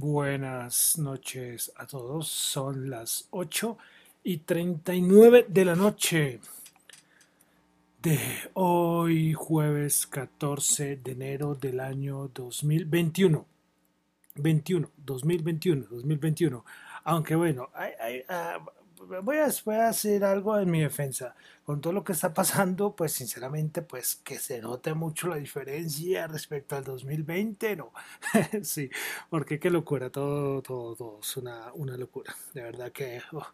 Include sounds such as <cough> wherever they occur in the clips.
Buenas noches a todos. Son las 8 y 39 de la noche de hoy, jueves 14 de enero del año 2021. 21, 2021, 2021. Aunque bueno, hay, hay, ah, voy a, voy a hacer algo en mi defensa. Con todo lo que está pasando, pues sinceramente, pues que se note mucho la diferencia respecto al 2020, ¿no? <laughs> sí, porque qué locura, todo, todo, todo es una, una locura. De verdad que... Oh.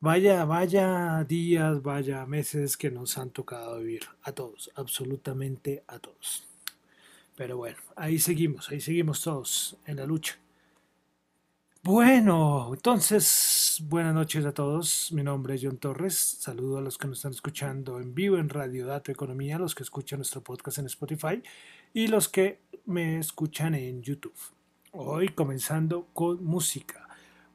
Vaya, vaya días, vaya meses que nos han tocado vivir a todos, absolutamente a todos. Pero bueno, ahí seguimos, ahí seguimos todos en la lucha. Bueno, entonces, buenas noches a todos. Mi nombre es John Torres. Saludo a los que nos están escuchando en vivo en Radio Dato Economía, los que escuchan nuestro podcast en Spotify y los que me escuchan en YouTube. Hoy comenzando con música.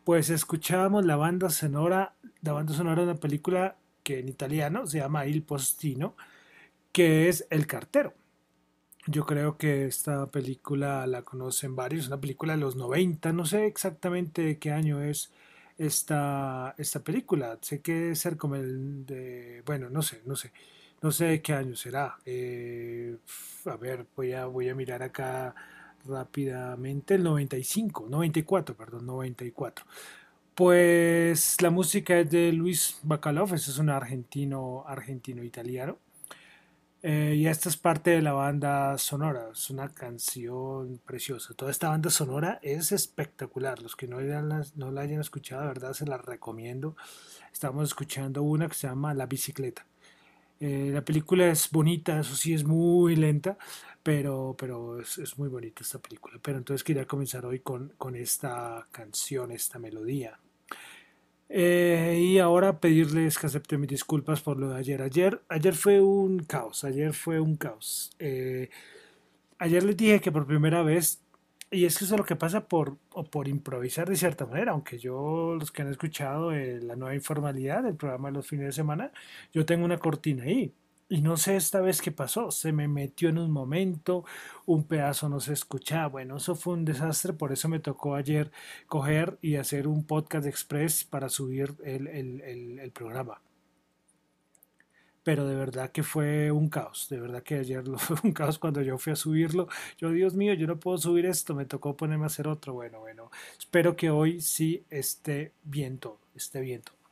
Pues escuchamos la banda sonora, la banda sonora de una película que en italiano se llama Il Postino, que es El Cartero. Yo creo que esta película la conocen varios, es una película de los 90, no sé exactamente de qué año es esta, esta película, sé que debe ser como el de, bueno, no sé, no sé, no sé de qué año será. Eh, a ver, voy a, voy a mirar acá rápidamente, el 95, 94, perdón, 94. Pues la música es de Luis Bacalov, ese es un argentino, argentino italiano. Eh, y esta es parte de la banda sonora, es una canción preciosa. Toda esta banda sonora es espectacular. Los que no, no la hayan escuchado, de verdad, se la recomiendo. Estamos escuchando una que se llama La bicicleta. Eh, la película es bonita, eso sí, es muy lenta, pero, pero es, es, muy bonita esta película. Pero entonces quería comenzar hoy con, con esta canción, esta melodía. Eh, y ahora pedirles que acepten mis disculpas por lo de ayer. Ayer, ayer fue un caos, ayer fue un caos. Eh, ayer les dije que por primera vez, y es que eso es lo que pasa por, o por improvisar de cierta manera, aunque yo, los que han escuchado eh, la nueva informalidad del programa de los fines de semana, yo tengo una cortina ahí. Y no sé esta vez qué pasó, se me metió en un momento, un pedazo no se escuchaba, bueno, eso fue un desastre, por eso me tocó ayer coger y hacer un podcast express para subir el, el, el, programa. Pero de verdad que fue un caos, de verdad que ayer <laughs> fue un caos cuando yo fui a subirlo. Yo, Dios mío, yo no puedo subir esto, me tocó ponerme a hacer otro. Bueno, bueno, espero que hoy sí esté bien todo, esté bien todo.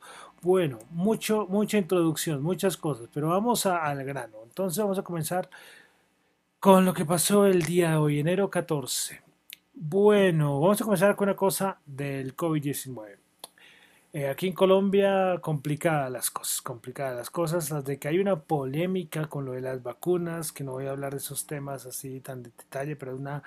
Bueno, mucho, mucha introducción, muchas cosas, pero vamos al grano. Entonces vamos a comenzar con lo que pasó el día de hoy, enero 14. Bueno, vamos a comenzar con una cosa del COVID-19. Eh, aquí en Colombia, complicadas las cosas, complicadas las cosas, las de que hay una polémica con lo de las vacunas, que no voy a hablar de esos temas así tan de detalle, pero una,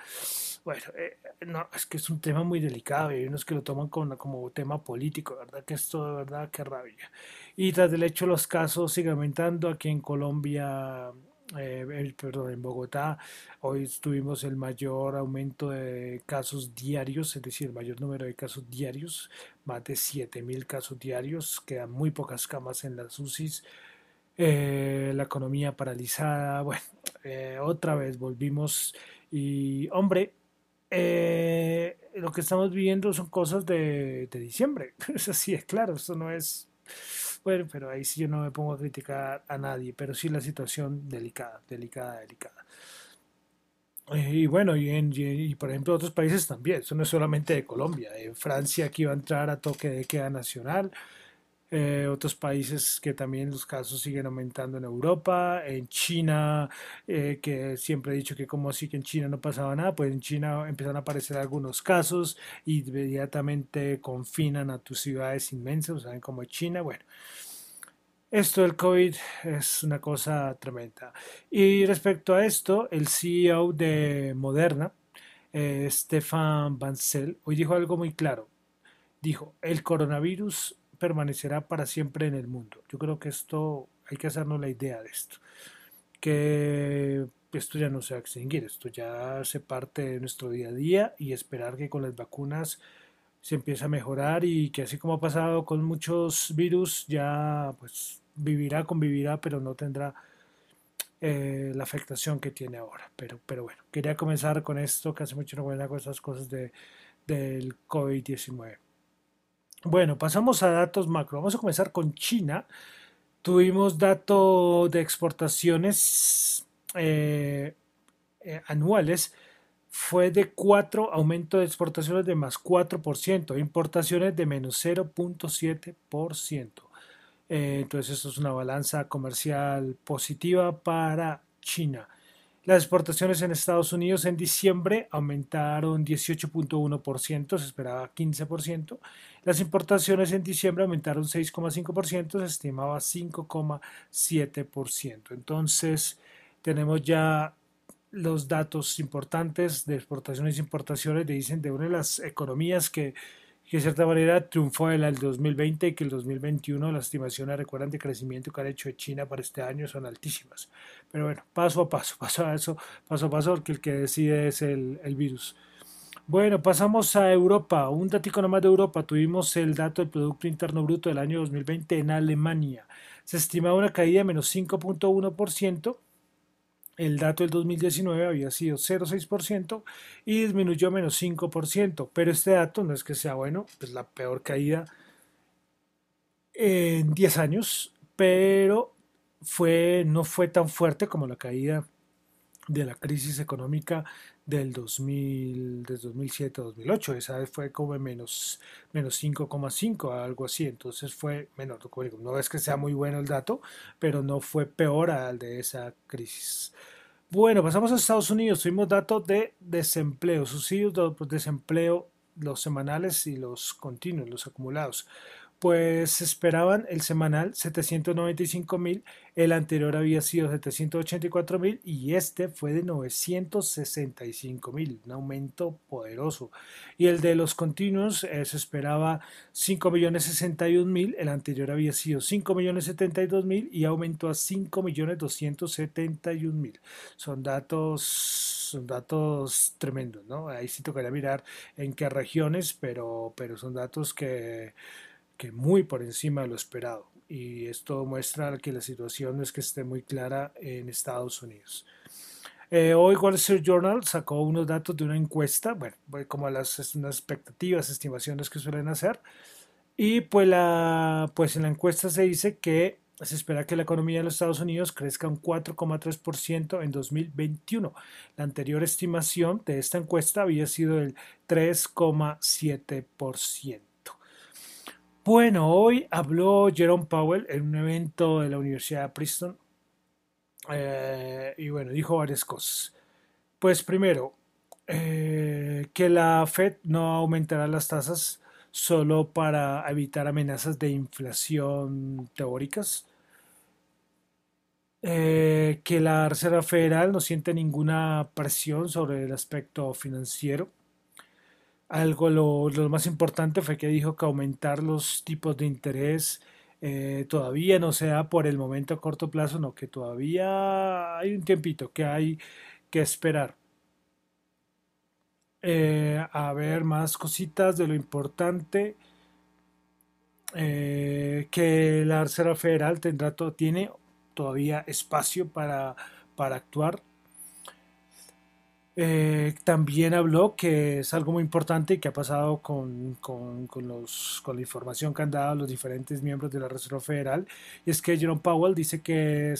bueno, eh, no, es que es un tema muy delicado y hay unos que lo toman como, como tema político, ¿verdad? Que esto, de verdad, que rabia. Y tras el hecho los casos siguen aumentando aquí en Colombia, eh, perdón, en Bogotá, hoy tuvimos el mayor aumento de casos diarios, es decir, el mayor número de casos diarios, más de 7.000 casos diarios, quedan muy pocas camas en las UCIs, eh, la economía paralizada, <laughs> bueno, eh, otra vez volvimos y, hombre, lo que estamos viviendo son cosas de, de diciembre, <laughs> es así, es claro, esto no es bueno, pero ahí sí yo no me pongo a criticar a nadie, pero sí la situación delicada, delicada, delicada. Eh, y bueno, y, en, y, por ejemplo otros países también, eso no es solamente de Colombia, en Francia aquí va a entrar a toque de queda nacional, eh, otros países que también los casos siguen aumentando en Europa, en China, eh, que siempre he dicho que como así que en China no pasaba nada, pues en China empiezan a aparecer algunos casos y inmediatamente confinan a tus ciudades inmensas, saben como China, bueno. Esto del COVID es una cosa tremenda. Y respecto a esto, el CEO de Moderna, eh, Stefan Bancel, hoy dijo algo muy claro. Dijo, el coronavirus permanecerá para siempre en el mundo. Yo creo que esto, hay que hacernos la idea de esto, que esto ya no se va a extinguir, esto ya se parte de nuestro día a día y esperar que con las vacunas se empiece a mejorar y que así como ha pasado con muchos virus, ya pues vivirá, convivirá, pero no tendrá eh, la afectación que tiene ahora. Pero, pero bueno, quería comenzar con esto, que hace mucho no voy a con estas cosas de, del COVID-19. Bueno, pasamos a datos macro. Vamos a comenzar con China. Tuvimos datos de exportaciones eh, eh, anuales. Fue de 4, aumento de exportaciones de más 4%, importaciones de menos 0.7%. Eh, entonces, esto es una balanza comercial positiva para China. Las exportaciones en Estados Unidos en diciembre aumentaron 18.1%, se esperaba 15%. Las importaciones en diciembre aumentaron 6,5%, se estimaba 5,7%. Entonces, tenemos ya los datos importantes de exportaciones e importaciones, dicen de una de las economías que que de cierta manera triunfó en el 2020 y que el 2021 las estimaciones, recuerdan, de crecimiento que ha hecho China para este año son altísimas. Pero bueno, paso a paso, <laughs> paso a eso, paso a paso, porque el que decide es el, el virus. Bueno, pasamos a Europa. Un dato nomás de Europa. Tuvimos el dato del Producto Interno Bruto del año 2020 en Alemania. Se estimaba una caída de menos 5.1% el dato del 2019 había sido 0,6% y disminuyó menos 5%, pero este dato no es que sea bueno, es la peor caída en 10 años, pero fue, no fue tan fuerte como la caída de la crisis económica del 2000, 2007-2008. Esa vez fue como menos, menos 5,5, algo así. Entonces fue menor. No es que sea muy bueno el dato, pero no fue peor al de esa crisis. Bueno, pasamos a Estados Unidos. Tuvimos datos de desempleo, subsidios de desempleo, los semanales y los continuos, los acumulados pues esperaban el semanal 795 mil, el anterior había sido 784 mil y este fue de 965 mil, un aumento poderoso. Y el de los continuos eh, se esperaba 5 millones 61 mil, el anterior había sido 5 millones 72 mil y aumentó a 5 millones 271 mil. Son datos son datos tremendos, ¿no? Ahí sí tocaría mirar en qué regiones, pero, pero son datos que que muy por encima de lo esperado. Y esto muestra que la situación no es que esté muy clara en Estados Unidos. Eh, hoy Wall Street Journal sacó unos datos de una encuesta, bueno, como las expectativas, estimaciones que suelen hacer. Y pues, la, pues en la encuesta se dice que se espera que la economía de los Estados Unidos crezca un 4,3% en 2021. La anterior estimación de esta encuesta había sido del 3,7%. Bueno, hoy habló Jerome Powell en un evento de la Universidad de Princeton eh, y bueno, dijo varias cosas. Pues primero, eh, que la Fed no aumentará las tasas solo para evitar amenazas de inflación teóricas. Eh, que la Reserva Federal no siente ninguna presión sobre el aspecto financiero algo lo, más importante fue que dijo que aumentar los tipos de interés eh, todavía no sea por el momento a corto plazo, no, que todavía hay un tiempito que hay que esperar. Eh, a ver más cositas de lo importante eh, que la Reserva Federal tendrá tiene todavía espacio para, para actuar eh, también habló que es algo muy importante y que ha pasado con, con, los, con la información que han dado los diferentes miembros de la Reserva Federal, y es que Jerome Powell dice que,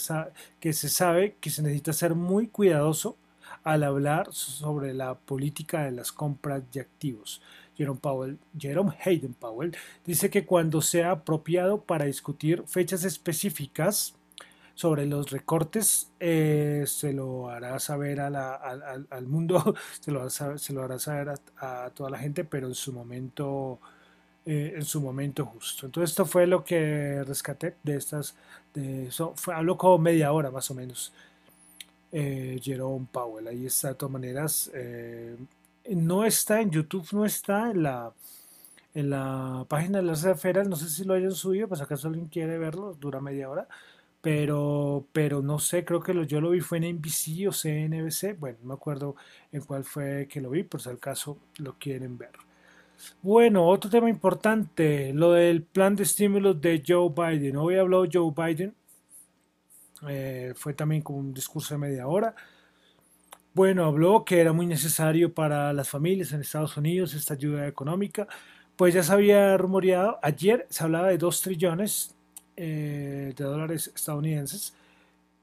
que se sabe que se necesita ser muy cuidadoso al hablar sobre la política de las compras de activos. Jerome Powell, Jerome Hayden Powell, dice que cuando sea apropiado para discutir fechas específicas, sobre los recortes eh, se lo hará saber al, mundo, se <laughs> lo, se lo hará saber a, toda la gente, pero en su momento eh, en su momento justo. Entonces esto fue lo que rescaté de estas, de eso, fue, habló como media hora más o menos. Eh, Jerome Powell, ahí está de todas maneras. no está en YouTube, no está en la en la página de las esferas, no sé si lo hayan subido, pues acaso alguien quiere verlo, dura media hora pero, pero no sé, creo que yo lo vi fue en NBC o CNBC, bueno, no me acuerdo en cuál fue que lo vi, por si al caso lo quieren ver. Bueno, otro tema importante, lo del plan de estímulos de Joe Biden. Hoy habló Joe Biden Eh, fue también como un discurso de media hora. Bueno, habló que era muy necesario para las familias en Estados Unidos esta ayuda económica. Pues ya se había rumoreado, ayer se hablaba de 2 trillones eh, de dólares estadounidenses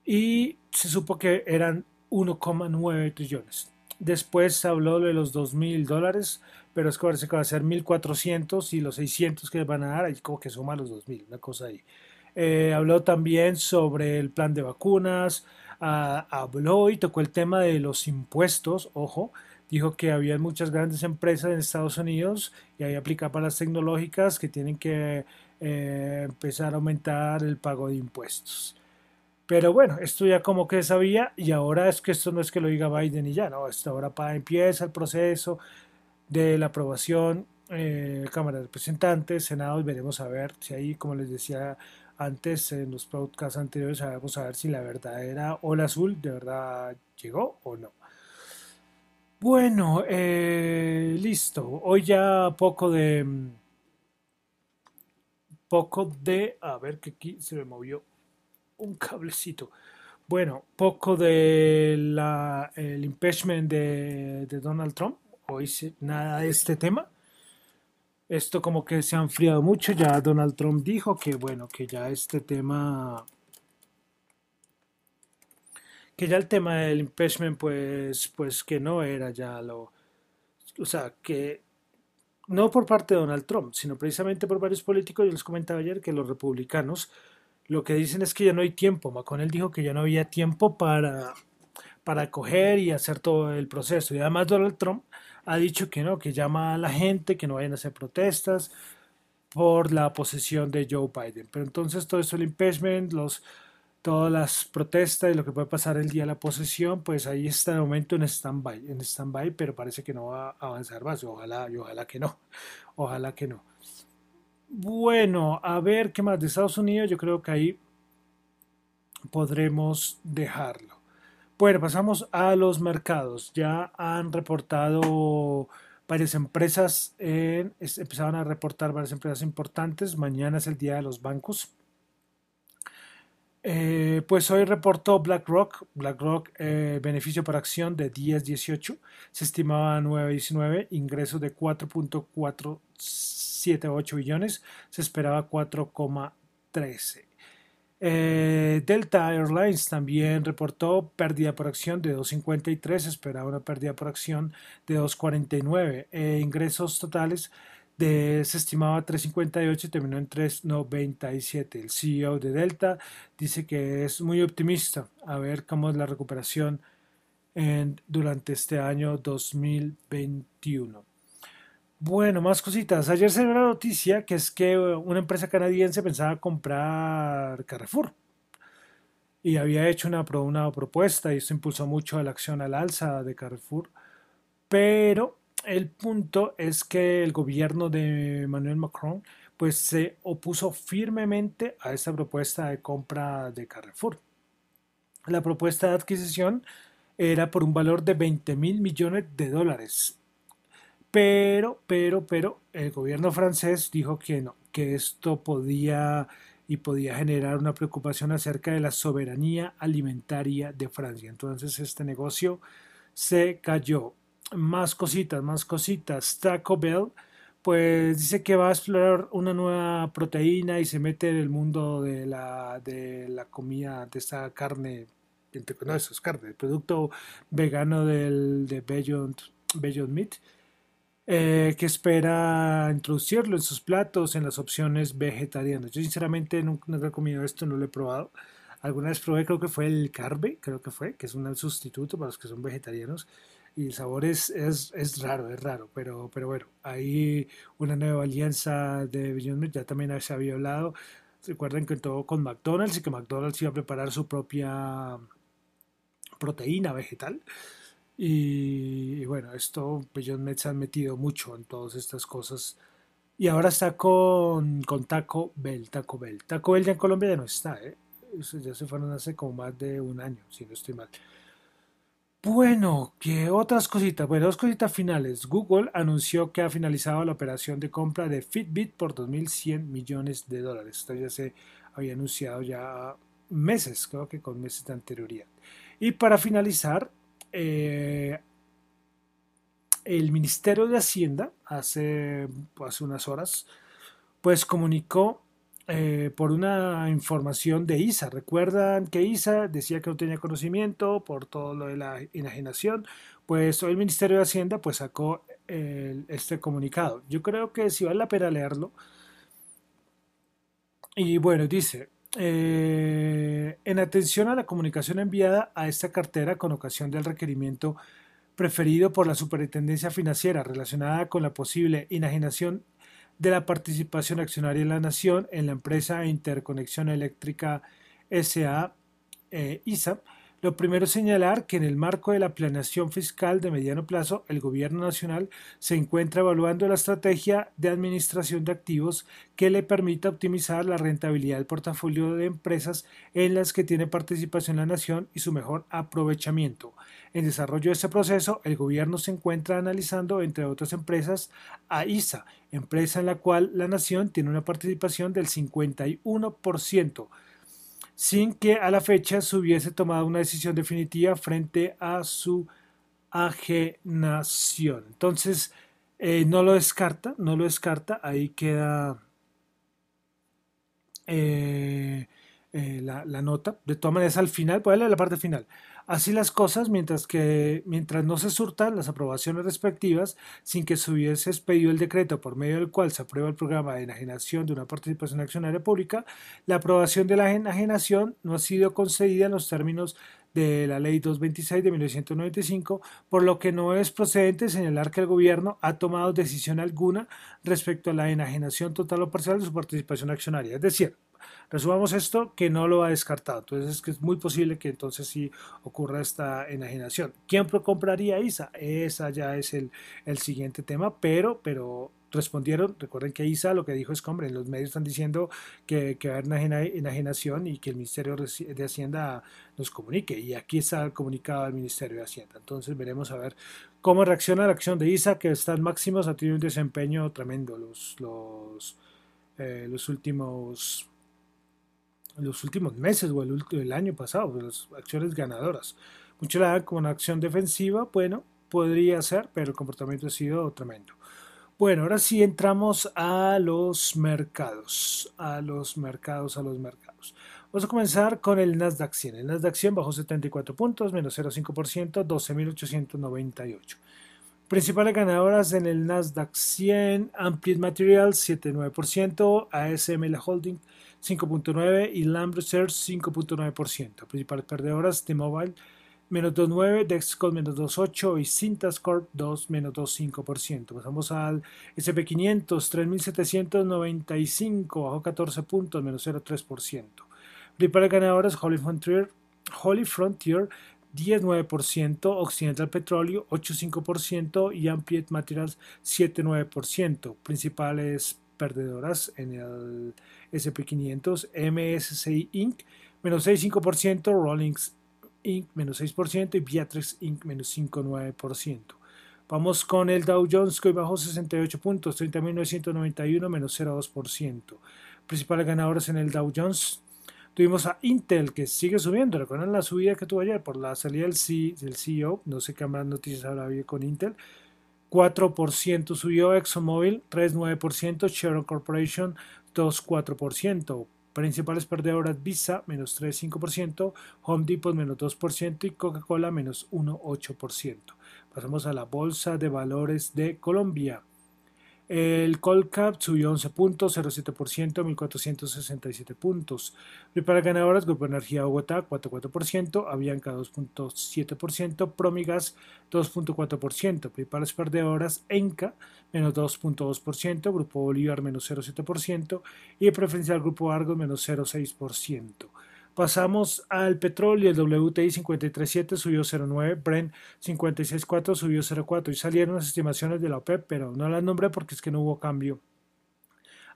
y se supo que eran 1,9 trillones. Después se habló de los 2 mil dólares, pero es que parece que va a ser 1.400 y los 600 que van a dar, ahí como que suma los 2.000, una cosa ahí. Eh, habló también sobre el plan de vacunas, habló y tocó el tema de los impuestos, ojo, dijo que había muchas grandes empresas en Estados Unidos y ahí aplica para las tecnológicas que tienen que eh, empezar a aumentar el pago de impuestos. Pero bueno, esto ya como que sabía y ahora es que esto no es que lo diga Biden y ya, no, esto ahora para, empieza el proceso de la aprobación eh, Cámara de Representantes, Senado veremos a ver si ahí, como les decía antes en los podcasts anteriores, vamos a ver si la verdad era ola azul de verdad llegó o no. Bueno, eh, listo. Hoy ya poco de... Poco de... A ver que aquí se me movió un cablecito. Bueno, poco de la, el impeachment de, de Donald Trump. Hoy nada de este tema. Esto como que se ha enfriado mucho. Ya Donald Trump dijo que bueno, que ya este tema que ya el tema del impeachment, pues, pues que no era ya lo, o sea, que no por parte de Donald Trump, sino precisamente por varios políticos, yo les comentaba ayer que los republicanos lo que dicen es que ya no hay tiempo, McConnell dijo que ya no había tiempo para, para coger y hacer todo el proceso, y además Donald Trump ha dicho que no, que llama a la gente, que no vayan a hacer protestas por la posesión de Joe Biden, pero entonces todo eso, el impeachment, los todas las protestas y lo que puede pasar el día de la posesión, pues ahí está de momento en stand-by, en stand pero parece que no va a avanzar más, ojalá, y ojalá que no, <laughs> ojalá que no. Bueno, a ver qué más de Estados Unidos, yo creo que ahí podremos dejarlo. Bueno, pasamos a los mercados. Ya han reportado varias empresas, empezaron a reportar varias empresas importantes. Mañana es el día de los bancos. Eh, pues hoy reportó BlackRock, BlackRock eh, beneficio por acción de 10.18, se estimaba 9.19, ingresos de 4.478 billones, se esperaba 4.13. Eh, Delta Airlines también reportó pérdida por acción de 2.53, se esperaba una pérdida por acción de 2.49, ingresos totales de, se estimaba 3.58 y terminó en 3.97. El CEO de Delta dice que es muy optimista a ver cómo es la recuperación durante este año 2021. Bueno, más cositas. Ayer se dio la noticia que es que una empresa canadiense pensaba comprar Carrefour y había hecho una, una propuesta y eso impulsó mucho la acción al alza de Carrefour, pero el punto es que el gobierno de Emmanuel Macron pues se opuso firmemente a esta propuesta de compra de Carrefour. La propuesta de adquisición era por un valor de 20 mil millones de dólares. Pero, pero, pero, el gobierno francés dijo que no, que esto podía y podía generar una preocupación acerca de la soberanía alimentaria de Francia. Entonces este negocio se cayó más cositas, más cositas. Taco Bell, pues dice que va a explorar una nueva proteína y se mete en el mundo de la, de la comida, de esta carne, no, eso es carne, el producto vegano del, de Beyond, Beyond Meat, eh, que espera introducirlo en sus platos, en las opciones vegetarianas. Yo sinceramente nunca, he comido esto, no lo he probado. Alguna vez probé, creo que fue el carbe, creo que fue, que es un sustituto para los que son vegetarianos y el sabor es, es, es, raro, es raro, pero, pero bueno, hay una nueva alianza de Beyond ya también se había hablado, recuerden que todo con McDonald's y que McDonald's iba a preparar su propia proteína vegetal. Y, bueno, esto Beyond Meat se han metido mucho en todas estas cosas. Y ahora está con, con Taco Bell, Taco Bell. Taco Bell ya en Colombia ya no está, ¿eh? ya se fueron hace como más de un año, si no estoy mal. Bueno, ¿qué otras cositas? Bueno, dos cositas finales. Google anunció que ha finalizado la operación de compra de Fitbit por 2.100 millones de dólares. Esto ya se había anunciado ya meses, creo que con meses de anterioridad. Y para finalizar, eh, el Ministerio de Hacienda hace, hace unas horas, pues comunicó eh, por una información de ISA. Recuerdan que ISA decía que no tenía conocimiento por todo lo de la enajenación. Pues hoy el Ministerio de Hacienda pues sacó este comunicado. Yo creo que si vale la pena leerlo. Y bueno, dice, eh, en atención a la comunicación enviada a esta cartera con ocasión del requerimiento preferido por la Superintendencia Financiera relacionada con la posible enajenación de la participación accionaria de la Nación en la empresa Interconexión Eléctrica SA eh, lo primero es señalar que en el marco de la planeación fiscal de mediano plazo, el Gobierno Nacional se encuentra evaluando la estrategia de administración de activos que le permita optimizar la rentabilidad del portafolio de empresas en las que tiene participación la Nación y su mejor aprovechamiento. En desarrollo de este proceso, el Gobierno se encuentra analizando, entre otras empresas, a ISA, empresa en la cual la Nación tiene una participación del 51% sin que a la fecha se hubiese tomado una decisión definitiva frente a su ajenación. Entonces, eh, no lo descarta, no lo descarta, ahí queda eh, eh, la, la, nota. De todas maneras, al final, a leer la parte final. Así las cosas, mientras que mientras no se surtan las aprobaciones respectivas, sin que se hubiese expedido el decreto por medio del cual se aprueba el programa de enajenación de una participación accionaria pública, la aprobación de la enajenación no ha sido concedida en los términos de la Ley 226 de 1995, por lo que no es procedente señalar que el gobierno ha tomado decisión alguna respecto a la enajenación total o parcial de su participación accionaria. Es decir, Resumamos esto, que no lo ha descartado. Entonces es que es muy posible que entonces sí ocurra esta enajenación. ¿Quién compraría ISA? Esa ya es el, el siguiente tema, pero, pero respondieron, recuerden que ISA lo que dijo es que, hombre, los medios están diciendo que, que va a haber enajenación y que el Ministerio de Hacienda nos comunique. Y aquí está el comunicado del Ministerio de Hacienda. Entonces veremos a ver cómo reacciona la acción de ISA, que están máximos, ha tenido un desempeño tremendo los, los, eh, los últimos los últimos meses o el, el año pasado, las acciones ganadoras. Muchos la dan como una acción defensiva, bueno, podría ser, pero el comportamiento ha sido tremendo. Bueno, ahora sí entramos a los mercados, a los mercados, a los mercados. Vamos a comenzar con el Nasdaq 100. El Nasdaq 100 bajó 74 puntos, menos 0,5%, 12.898. Principales ganadoras en el Nasdaq 100, Amplied Materials 7,9%, ASML Holding 5.9% y Lamb Research 5.9%. Principales perdedoras, T-Mobile menos 2.9%, Dexcom menos 2.8% y Cintas Corp 2 menos 2.5%. Pasamos al SP500 3.795, bajó 14 puntos, menos 0.3%. Principales ganadoras, Holy Frontier, Holy Frontier 10,9%, Occidental Petróleo 8,5% y Ampliate Materials 7,9%. Principales perdedoras en el SP500, MSCI Inc. menos 6,5%, Rollings Inc. menos 6% y Beatrix Inc. menos 5,9%. Vamos con el Dow Jones que hoy bajó 68 puntos, 30.991 menos 0,2%. Principales ganadores en el Dow Jones. Tuvimos a Intel que sigue subiendo. ¿Recuerdan la subida que tuvo ayer por la salida del, CEO? No sé qué más noticias habrá habido con Intel. 4% subió ExxonMobil, 3,9%, Chevron Corporation 2,4%. Principales perdedoras Visa, menos 3,5%, Home Depot, menos 2% y Coca-Cola, menos 1,8%. Pasamos a la Bolsa de Valores de Colombia. El Colcap subió 11 puntos, 0,7%, 1.467 puntos. Para ganadoras, Grupo Energía Bogotá 4,4%, Avianca 2,7%, Promigas 2,4%. Principales perdedoras, Enca menos 2,2%, Grupo Bolívar menos 0,7% y el preferencial Grupo Argos menos 0,6%. Pasamos al petróleo, el WTI 53.7 subió 0.9, Brent 56.4 subió 0.4 y salieron las estimaciones de la OPEP, pero no las nombré porque es que no hubo cambio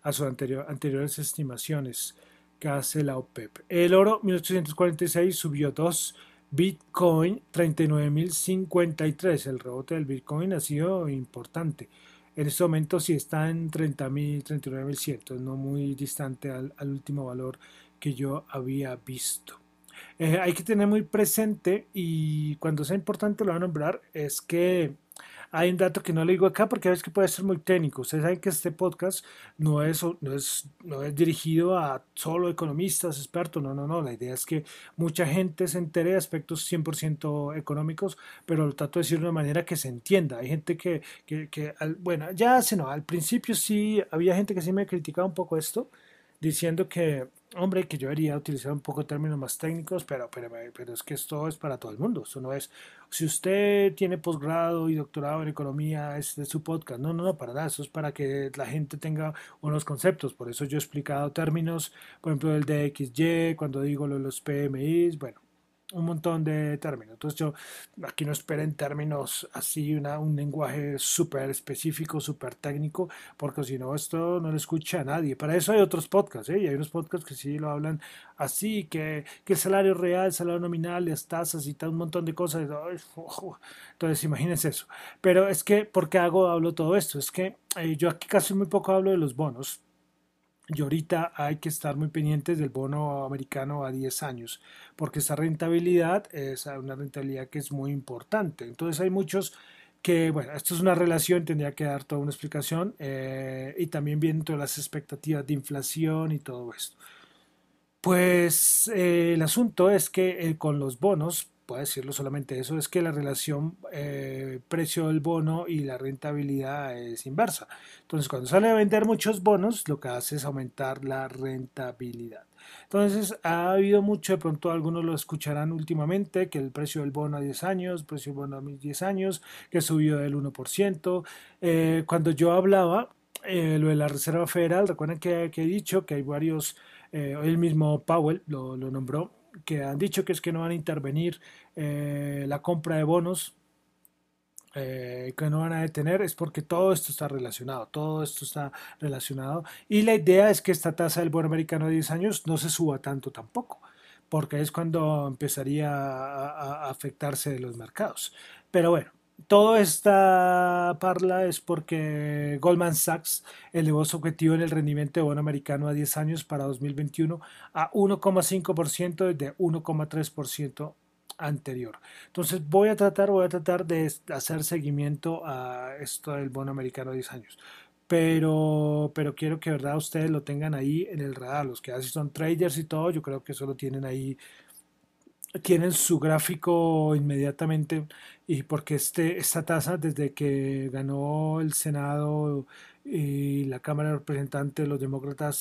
a sus anterior, anteriores estimaciones que hace la OPEP. El oro 1846 subió 2, Bitcoin 39.053, el rebote del Bitcoin ha sido importante. En este momento sí está en 30.000, 39.100, no muy distante al último valor que yo había visto. Eh, hay que tener muy presente y cuando sea importante lo voy a nombrar, es que hay un dato que no le digo acá porque a veces puede ser muy técnico. Ustedes saben que este podcast no es, no es, no es dirigido a solo economistas, expertos, no, no, no. La idea es que mucha gente se entere de aspectos 100% económicos, pero lo trato de decir de una manera que se entienda. Hay gente que, que, que bueno, ya se no, al principio sí, había gente que sí me criticaba un poco esto, diciendo que Hombre, que yo debería utilizar un poco términos más técnicos, pero, pero, pero es que esto es para todo el mundo. Esto no es, si usted tiene posgrado y doctorado en economía, es de su podcast. No, no, no, para nada. Eso es para que la gente tenga unos conceptos. Por eso yo he explicado términos, por ejemplo, el DXY, cuando digo lo de los PMIs, bueno, un montón de términos. Entonces yo aquí no esperen términos así, una, un lenguaje súper específico, súper técnico, porque si no, esto no lo escucha a nadie. Para eso hay otros podcasts, ¿eh? y hay unos podcasts que sí lo hablan así, que, que el salario real, el salario nominal, las tasas y tal, un montón de cosas. Entonces imagínense eso. Pero es que, ¿por qué hago, hablo todo esto? Es que eh, yo aquí casi muy poco hablo de los bonos y ahorita hay que estar muy pendientes del bono americano a 10 años, porque esa rentabilidad es una rentabilidad que es muy importante. Entonces hay muchos que, bueno, esto es una relación, tendría que dar toda una explicación, eh, y también viendo las expectativas de inflación y todo esto. Pues eh, el asunto es que eh, con los bonos, puedo decirlo solamente eso, es que la relación eh, precio del bono y la rentabilidad es inversa. Entonces, cuando sale a vender muchos bonos, lo que hace es aumentar la rentabilidad. Entonces, ha habido mucho, de pronto algunos lo escucharán últimamente, que el precio del bono a 10 años, precio del bono a 10 años, que subió del 1%. Eh, cuando yo hablaba, eh, lo de la Reserva Federal, recuerden que, he dicho que hay varios, el mismo Powell lo, lo nombró, que han dicho que es que no van a intervenir eh, la compra de bonos, eh, que no van a detener, es porque todo esto está relacionado, todo esto está relacionado. Y la idea es que esta tasa del bono americano de 10 años no se suba tanto tampoco, porque es cuando empezaría a, afectarse los mercados. Pero bueno, Toda esta parla es porque Goldman Sachs elevó su objetivo en el rendimiento de bono americano a 10 años para 2021 a 1,5% desde 1,3% anterior. Entonces voy a tratar, voy a tratar de hacer seguimiento a esto del bono americano a 10 años. Pero, pero quiero que verdad ustedes lo tengan ahí en el radar. Los que así son traders y todo, yo creo que eso lo tienen ahí tienen su gráfico inmediatamente y porque este, esta tasa desde que ganó el Senado y la Cámara de Representantes los demócratas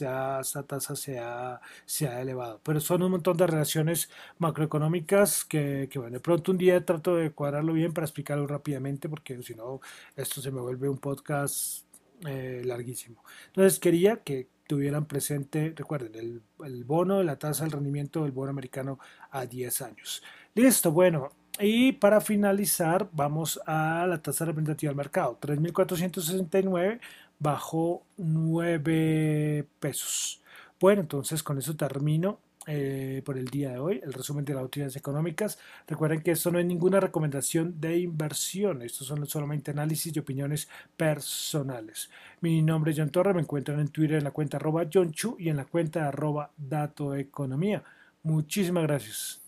esta tasa se ha, se ha elevado. Pero son un montón de relaciones macroeconómicas que, que, bueno de pronto un día trato de cuadrarlo bien para explicarlo rápidamente porque si no esto se me vuelve un podcast eh, larguísimo. Entonces quería que tuvieran presente, recuerden, el, el bono, la tasa del rendimiento del bono americano a 10 años. Listo, bueno, y para finalizar, vamos a la tasa representativa del mercado. 3.469 bajo 9 pesos. Bueno, entonces con eso termino eh, por el día de hoy, el resumen de las noticias económicas. Recuerden que esto no es ninguna recomendación de inversión, estos son solamente análisis y opiniones personales. Mi nombre es John Torre, me encuentran en Twitter en la cuenta arroba John Chu y en la cuenta arroba Dato Economía. Muchísimas gracias.